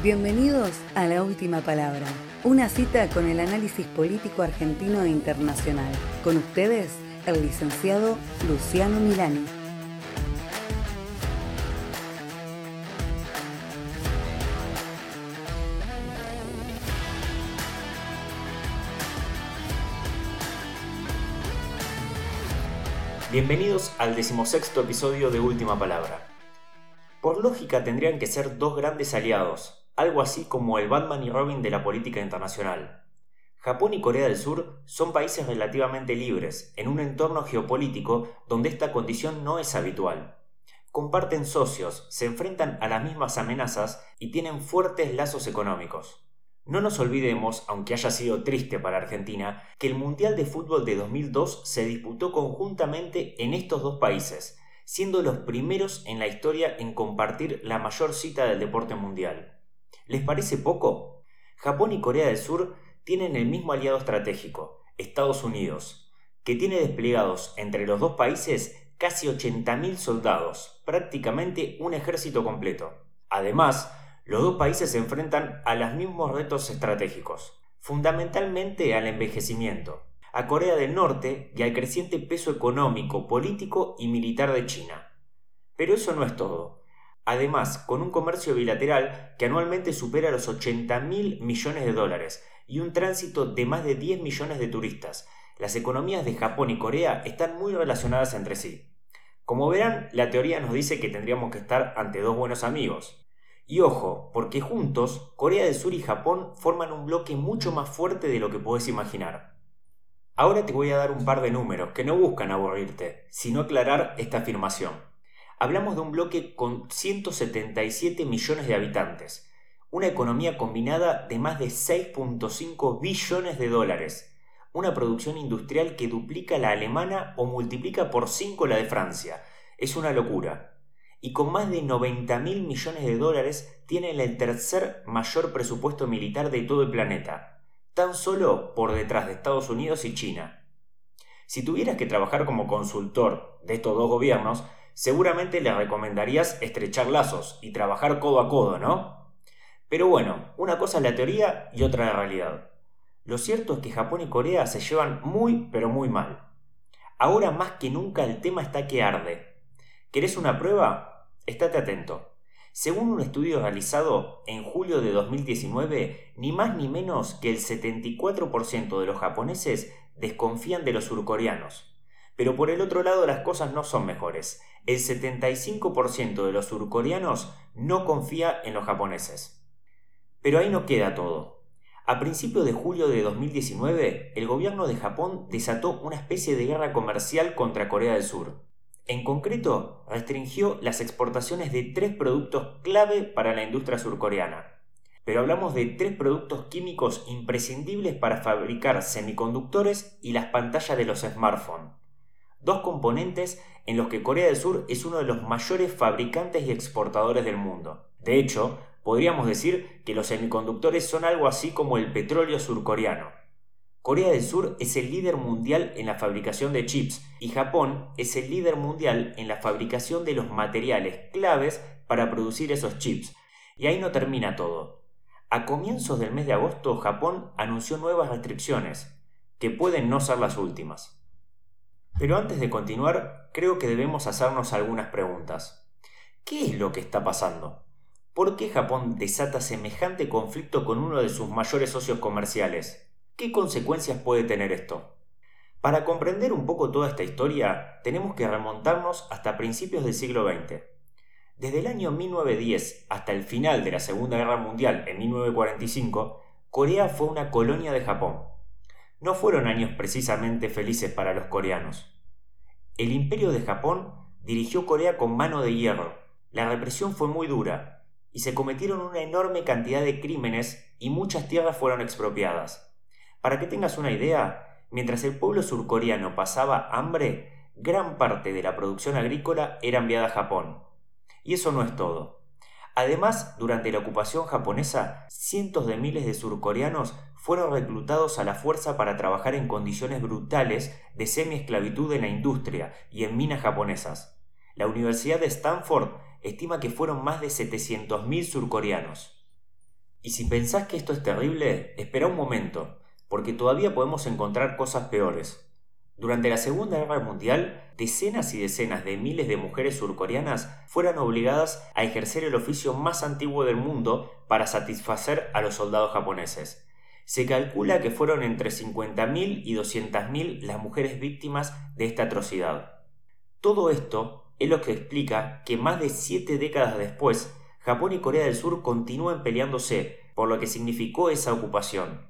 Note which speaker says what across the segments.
Speaker 1: Bienvenidos a La Última Palabra, una cita con el análisis político argentino e internacional. Con ustedes, el licenciado Luciano Milani.
Speaker 2: Bienvenidos al decimosexto episodio de Última Palabra. Por lógica tendrían que ser dos grandes aliados, algo así como el Batman y Robin de la política internacional. Japón y Corea del Sur son países relativamente libres, en un entorno geopolítico donde esta condición no es habitual. Comparten socios, se enfrentan a las mismas amenazas y tienen fuertes lazos económicos. No nos olvidemos, aunque haya sido triste para Argentina, que el Mundial de Fútbol de 2002 se disputó conjuntamente en estos dos países, siendo los primeros en la historia en compartir la mayor cita del deporte mundial. ¿Les parece poco? Japón y Corea del Sur tienen el mismo aliado estratégico, Estados Unidos, que tiene desplegados entre los dos países casi 80.000 soldados, prácticamente un ejército completo. Además, los dos países se enfrentan a los mismos retos estratégicos, fundamentalmente al envejecimiento, a Corea del Norte y al creciente peso económico, político y militar de China. Pero eso no es todo. Además, con un comercio bilateral que anualmente supera los 80 mil millones de dólares y un tránsito de más de 10 millones de turistas, las economías de Japón y Corea están muy relacionadas entre sí. Como verán, la teoría nos dice que tendríamos que estar ante dos buenos amigos. Y ojo, porque juntos, Corea del Sur y Japón forman un bloque mucho más fuerte de lo que puedes imaginar. Ahora te voy a dar un par de números que no buscan aburrirte, sino aclarar esta afirmación. Hablamos de un bloque con 177 millones de habitantes, una economía combinada de más de 6.5 billones de dólares, una producción industrial que duplica la alemana o multiplica por 5 la de Francia. Es una locura. Y con más de 90 mil millones de dólares tiene el tercer mayor presupuesto militar de todo el planeta, tan solo por detrás de Estados Unidos y China. Si tuvieras que trabajar como consultor de estos dos gobiernos, seguramente le recomendarías estrechar lazos y trabajar codo a codo, ¿no? Pero bueno, una cosa es la teoría y otra la realidad. Lo cierto es que Japón y Corea se llevan muy, pero muy mal. Ahora más que nunca el tema está que arde. ¿Querés una prueba? Estate atento. Según un estudio realizado en julio de 2019, ni más ni menos que el 74% de los japoneses desconfían de los surcoreanos. Pero por el otro lado las cosas no son mejores el 75% de los surcoreanos no confía en los japoneses. Pero ahí no queda todo. A principios de julio de 2019, el gobierno de Japón desató una especie de guerra comercial contra Corea del Sur. En concreto, restringió las exportaciones de tres productos clave para la industria surcoreana. Pero hablamos de tres productos químicos imprescindibles para fabricar semiconductores y las pantallas de los smartphones dos componentes en los que Corea del Sur es uno de los mayores fabricantes y exportadores del mundo. De hecho, podríamos decir que los semiconductores son algo así como el petróleo surcoreano. Corea del Sur es el líder mundial en la fabricación de chips y Japón es el líder mundial en la fabricación de los materiales claves para producir esos chips. Y ahí no termina todo. A comienzos del mes de agosto Japón anunció nuevas restricciones, que pueden no ser las últimas. Pero antes de continuar, creo que debemos hacernos algunas preguntas. ¿Qué es lo que está pasando? ¿Por qué Japón desata semejante conflicto con uno de sus mayores socios comerciales? ¿Qué consecuencias puede tener esto? Para comprender un poco toda esta historia, tenemos que remontarnos hasta principios del siglo XX. Desde el año 1910 hasta el final de la Segunda Guerra Mundial en 1945, Corea fue una colonia de Japón no fueron años precisamente felices para los coreanos. El imperio de Japón dirigió Corea con mano de hierro. La represión fue muy dura y se cometieron una enorme cantidad de crímenes y muchas tierras fueron expropiadas. Para que tengas una idea, mientras el pueblo surcoreano pasaba hambre, gran parte de la producción agrícola era enviada a Japón. Y eso no es todo. Además, durante la ocupación japonesa, cientos de miles de surcoreanos fueron reclutados a la fuerza para trabajar en condiciones brutales de semi-esclavitud en la industria y en minas japonesas. La Universidad de Stanford estima que fueron más de 700.000 surcoreanos. Y si pensás que esto es terrible, espera un momento, porque todavía podemos encontrar cosas peores. Durante la Segunda Guerra Mundial, decenas y decenas de miles de mujeres surcoreanas fueron obligadas a ejercer el oficio más antiguo del mundo para satisfacer a los soldados japoneses. Se calcula que fueron entre 50.000 y 200.000 las mujeres víctimas de esta atrocidad. Todo esto es lo que explica que más de siete décadas después, Japón y Corea del Sur continúen peleándose por lo que significó esa ocupación.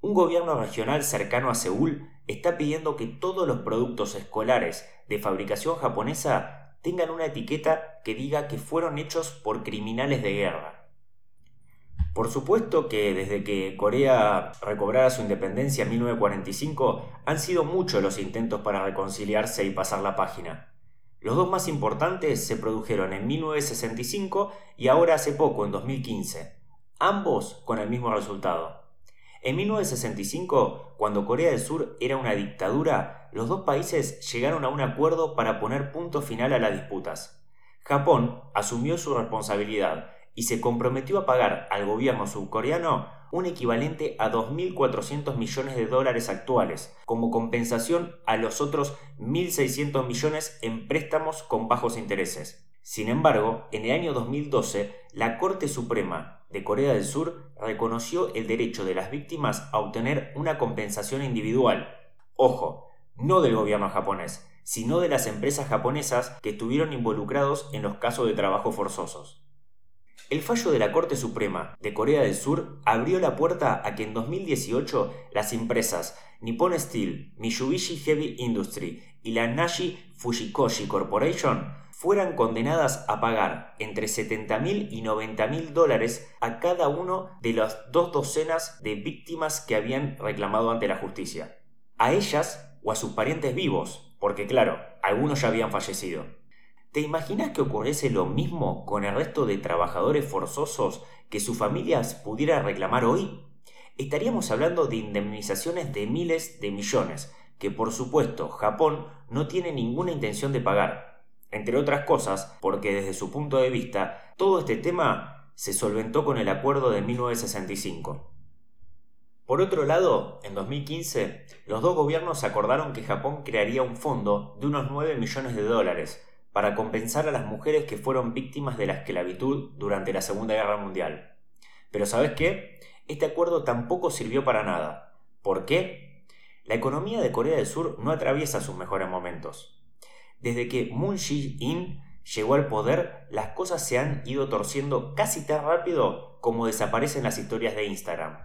Speaker 2: Un gobierno regional cercano a Seúl está pidiendo que todos los productos escolares de fabricación japonesa tengan una etiqueta que diga que fueron hechos por criminales de guerra. Por supuesto que desde que Corea recobrara su independencia en 1945 han sido muchos los intentos para reconciliarse y pasar la página. Los dos más importantes se produjeron en 1965 y ahora hace poco, en 2015, ambos con el mismo resultado. En 1965, cuando Corea del Sur era una dictadura, los dos países llegaron a un acuerdo para poner punto final a las disputas. Japón asumió su responsabilidad y se comprometió a pagar al gobierno surcoreano un equivalente a 2.400 millones de dólares actuales, como compensación a los otros 1.600 millones en préstamos con bajos intereses. Sin embargo, en el año 2012, la Corte Suprema de Corea del Sur reconoció el derecho de las víctimas a obtener una compensación individual. Ojo, no del gobierno japonés, sino de las empresas japonesas que estuvieron involucrados en los casos de trabajo forzosos. El fallo de la Corte Suprema de Corea del Sur abrió la puerta a que en 2018 las empresas Nippon Steel, Mitsubishi Heavy Industry y la Nashi Fujikoshi Corporation fueran condenadas a pagar entre 70.000 y 90.000 dólares a cada uno de las dos docenas de víctimas que habían reclamado ante la justicia. A ellas o a sus parientes vivos, porque claro, algunos ya habían fallecido. ¿Te imaginas que ocurriese lo mismo con el resto de trabajadores forzosos que sus familias pudieran reclamar hoy? Estaríamos hablando de indemnizaciones de miles de millones, que por supuesto Japón no tiene ninguna intención de pagar, entre otras cosas porque desde su punto de vista todo este tema se solventó con el acuerdo de 1965. Por otro lado, en 2015, los dos gobiernos acordaron que Japón crearía un fondo de unos 9 millones de dólares para compensar a las mujeres que fueron víctimas de la esclavitud durante la Segunda Guerra Mundial. Pero ¿sabes qué? Este acuerdo tampoco sirvió para nada. ¿Por qué? La economía de Corea del Sur no atraviesa sus mejores momentos. Desde que Moon Jae-in llegó al poder, las cosas se han ido torciendo casi tan rápido como desaparecen las historias de Instagram.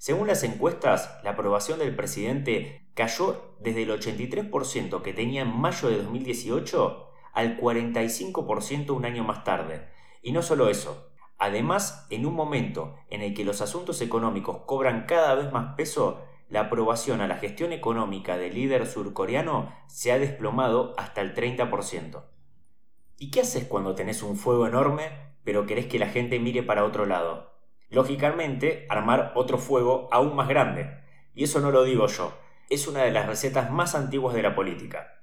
Speaker 2: Según las encuestas, la aprobación del presidente cayó desde el 83% que tenía en mayo de 2018 al 45% un año más tarde. Y no solo eso, además, en un momento en el que los asuntos económicos cobran cada vez más peso, la aprobación a la gestión económica del líder surcoreano se ha desplomado hasta el 30%. ¿Y qué haces cuando tenés un fuego enorme pero querés que la gente mire para otro lado? Lógicamente, armar otro fuego aún más grande. Y eso no lo digo yo, es una de las recetas más antiguas de la política.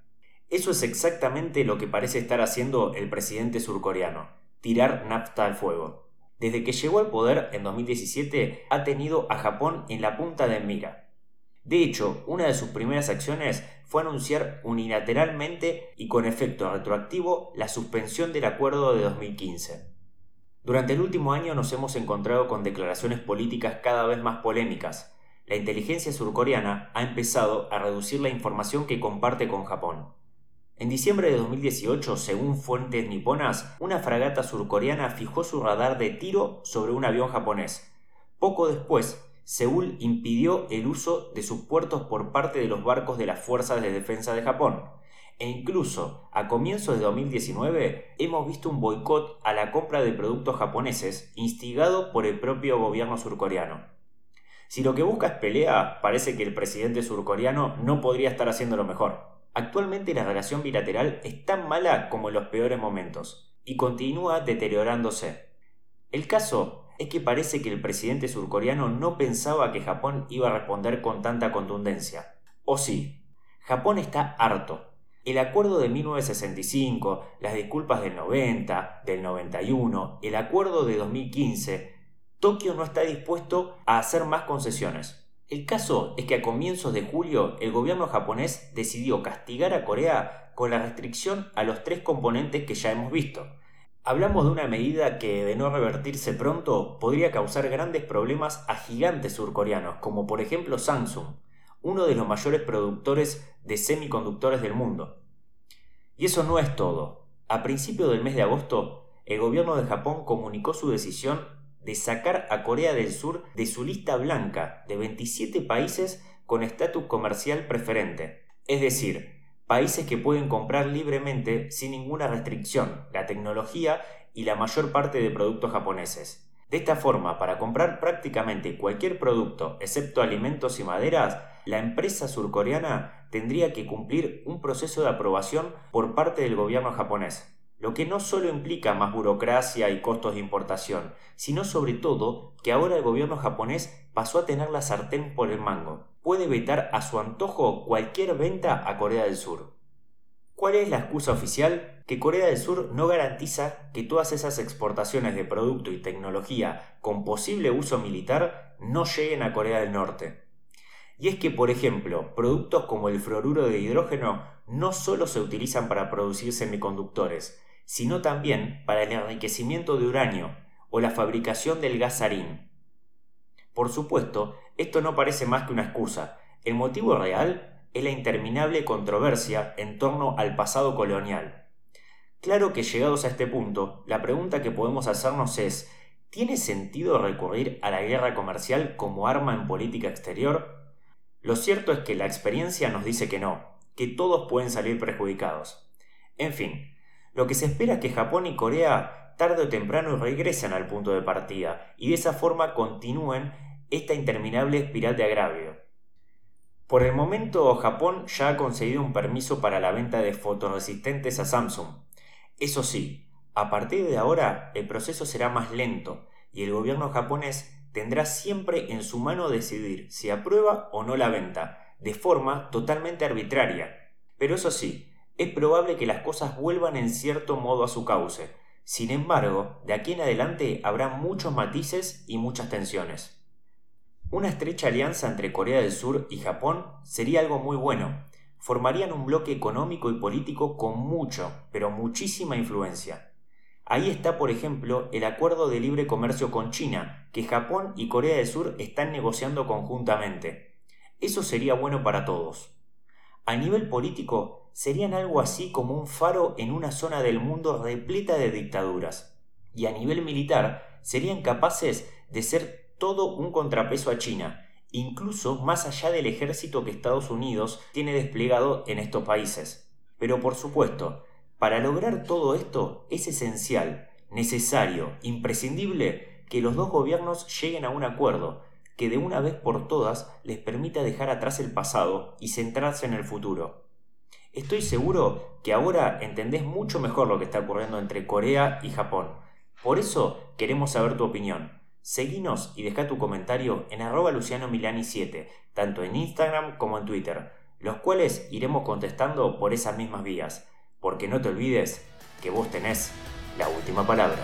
Speaker 2: Eso es exactamente lo que parece estar haciendo el presidente surcoreano, tirar nafta al fuego. Desde que llegó al poder en 2017 ha tenido a Japón en la punta de mira de hecho, una de sus primeras acciones fue anunciar unilateralmente y con efecto retroactivo la suspensión del acuerdo de 2015. Durante el último año nos hemos encontrado con declaraciones políticas cada vez más polémicas. La inteligencia surcoreana ha empezado a reducir la información que comparte con Japón. En diciembre de 2018, según fuentes niponas, una fragata surcoreana fijó su radar de tiro sobre un avión japonés. Poco después, Seúl impidió el uso de sus puertos por parte de los barcos de las Fuerzas de Defensa de Japón. E incluso a comienzos de 2019 hemos visto un boicot a la compra de productos japoneses instigado por el propio gobierno surcoreano. Si lo que busca es pelea, parece que el presidente surcoreano no podría estar haciéndolo mejor. Actualmente la relación bilateral es tan mala como en los peores momentos, y continúa deteriorándose. El caso es que parece que el presidente surcoreano no pensaba que Japón iba a responder con tanta contundencia. O sí, Japón está harto. El acuerdo de 1965, las disculpas del 90, del 91, el acuerdo de 2015, Tokio no está dispuesto a hacer más concesiones. El caso es que a comienzos de julio el gobierno japonés decidió castigar a Corea con la restricción a los tres componentes que ya hemos visto. Hablamos de una medida que, de no revertirse pronto, podría causar grandes problemas a gigantes surcoreanos, como por ejemplo Samsung, uno de los mayores productores de semiconductores del mundo. Y eso no es todo. A principios del mes de agosto, el gobierno de Japón comunicó su decisión de sacar a Corea del Sur de su lista blanca de 27 países con estatus comercial preferente, es decir, países que pueden comprar libremente sin ninguna restricción la tecnología y la mayor parte de productos japoneses. De esta forma, para comprar prácticamente cualquier producto, excepto alimentos y maderas, la empresa surcoreana tendría que cumplir un proceso de aprobación por parte del gobierno japonés lo que no solo implica más burocracia y costos de importación, sino sobre todo que ahora el gobierno japonés pasó a tener la sartén por el mango. Puede vetar a su antojo cualquier venta a Corea del Sur. ¿Cuál es la excusa oficial? Que Corea del Sur no garantiza que todas esas exportaciones de producto y tecnología con posible uso militar no lleguen a Corea del Norte. Y es que, por ejemplo, productos como el fluoruro de hidrógeno no solo se utilizan para producir semiconductores, sino también para el enriquecimiento de uranio o la fabricación del gas. Por supuesto, esto no parece más que una excusa. El motivo real es la interminable controversia en torno al pasado colonial. Claro que llegados a este punto, la pregunta que podemos hacernos es, ¿tiene sentido recurrir a la guerra comercial como arma en política exterior? Lo cierto es que la experiencia nos dice que no, que todos pueden salir perjudicados. En fin, lo que se espera es que Japón y Corea tarde o temprano regresen al punto de partida y de esa forma continúen esta interminable espiral de agravio. Por el momento Japón ya ha conseguido un permiso para la venta de fotoresistentes a Samsung. Eso sí, a partir de ahora el proceso será más lento y el gobierno japonés tendrá siempre en su mano decidir si aprueba o no la venta, de forma totalmente arbitraria. Pero eso sí, es probable que las cosas vuelvan en cierto modo a su cauce. Sin embargo, de aquí en adelante habrá muchos matices y muchas tensiones. Una estrecha alianza entre Corea del Sur y Japón sería algo muy bueno. Formarían un bloque económico y político con mucho, pero muchísima influencia. Ahí está, por ejemplo, el acuerdo de libre comercio con China, que Japón y Corea del Sur están negociando conjuntamente. Eso sería bueno para todos. A nivel político, serían algo así como un faro en una zona del mundo repleta de dictaduras. Y a nivel militar, serían capaces de ser todo un contrapeso a China, incluso más allá del ejército que Estados Unidos tiene desplegado en estos países. Pero por supuesto, para lograr todo esto es esencial, necesario, imprescindible que los dos gobiernos lleguen a un acuerdo que de una vez por todas les permita dejar atrás el pasado y centrarse en el futuro. Estoy seguro que ahora entendés mucho mejor lo que está ocurriendo entre Corea y Japón. Por eso queremos saber tu opinión. Seguinos y deja tu comentario en arroba lucianomilani7, tanto en Instagram como en Twitter, los cuales iremos contestando por esas mismas vías, porque no te olvides que vos tenés la última palabra.